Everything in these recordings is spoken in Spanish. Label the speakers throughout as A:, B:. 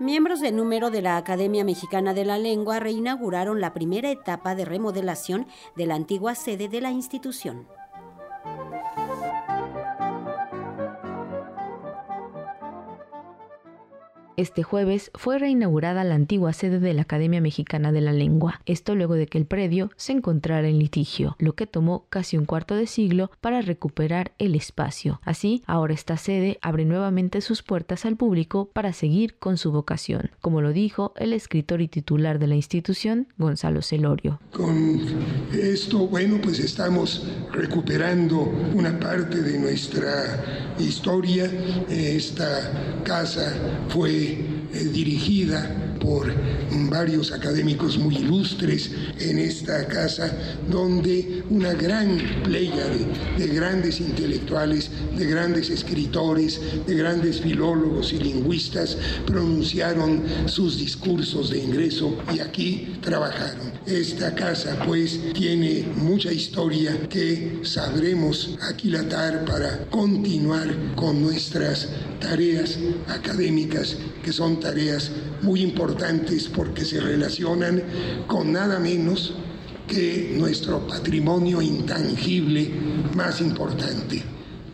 A: Miembros de número de la Academia Mexicana de la Lengua reinauguraron la primera etapa de remodelación de la antigua sede de la institución.
B: Este jueves fue reinaugurada la antigua sede de la Academia Mexicana de la Lengua, esto luego de que el predio se encontrara en litigio, lo que tomó casi un cuarto de siglo para recuperar el espacio. Así, ahora esta sede abre nuevamente sus puertas al público para seguir con su vocación, como lo dijo el escritor y titular de la institución, Gonzalo Celorio.
C: Con esto, bueno, pues estamos recuperando una parte de nuestra historia. Esta casa fue eh, dirigida por varios académicos muy ilustres en esta casa, donde una gran playa de, grandes intelectuales, de grandes escritores, de grandes filólogos y lingüistas pronunciaron sus discursos de ingreso y aquí trabajaron. Esta casa pues tiene mucha historia que sabremos aquilatar para continuar con nuestras tareas académicas, que son tareas muy importantes porque se relacionan con nada menos que nuestro patrimonio intangible más importante,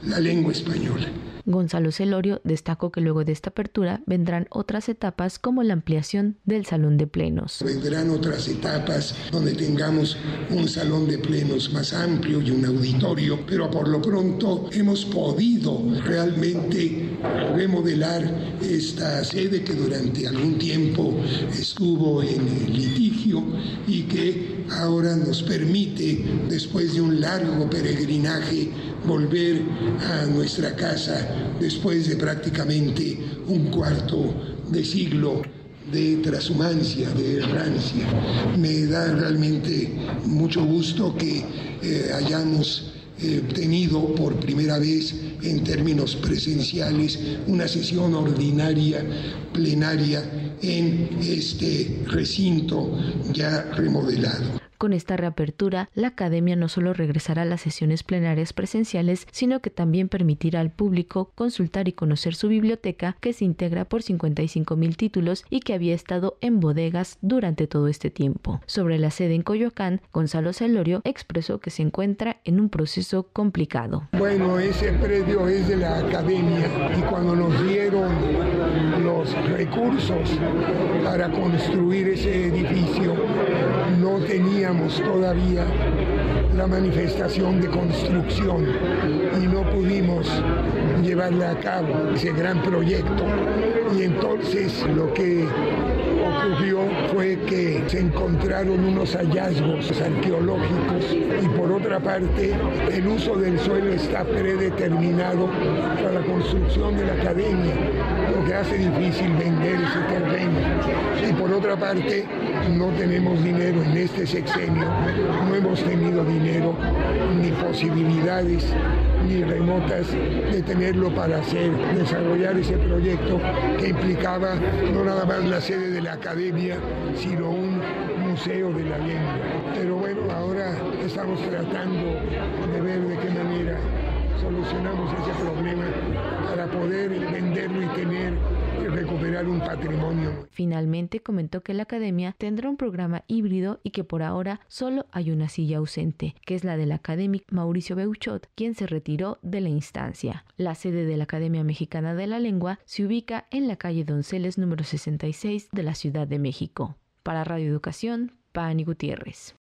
C: la lengua española.
B: Gonzalo Celorio destacó que luego de esta apertura vendrán otras etapas como la ampliación del salón de plenos.
C: Vendrán otras etapas donde tengamos un salón de plenos más amplio y un auditorio, pero por lo pronto hemos podido realmente remodelar esta sede que durante algún tiempo estuvo en litigio y que ahora nos permite, después de un largo peregrinaje, volver a nuestra casa después de prácticamente un cuarto de siglo de transhumancia, de errancia. Me da realmente mucho gusto que eh, hayamos eh, tenido por primera vez en términos presenciales una sesión ordinaria plenaria en este recinto ya remodelado.
B: Con esta reapertura, la Academia no solo regresará a las sesiones plenarias presenciales, sino que también permitirá al público consultar y conocer su biblioteca, que se integra por 55 mil títulos y que había estado en bodegas durante todo este tiempo. Sobre la sede en Coyoacán, Gonzalo Celorio expresó que se encuentra en un proceso complicado.
C: Bueno, ese predio es de la Academia y cuando nos dieron los recursos para construir ese edificio, teníamos todavía la manifestación de construcción y no pudimos llevarla a cabo, ese gran proyecto. Y entonces lo que ocurrió fue que se encontraron unos hallazgos arqueológicos y por otra parte el uso del suelo está predeterminado para la construcción de la academia, lo que hace difícil vender ese terreno. Y por otra parte no tenemos dinero en este sexenio, no hemos tenido dinero ni posibilidades ni remotas de tenerlo para hacer, desarrollar ese proyecto que implicaba no nada más la sede de la academia, sino un museo de la lengua. Pero bueno, ahora estamos tratando de ver de qué manera solucionamos ese problema para poder venderlo y tener recuperar un patrimonio.
B: Finalmente comentó que la academia tendrá un programa híbrido y que por ahora solo hay una silla ausente, que es la del académico Mauricio Beuchot, quien se retiró de la instancia. La sede de la Academia Mexicana de la Lengua se ubica en la calle Donceles número 66 de la Ciudad de México. Para Radio Educación, Pani Gutiérrez.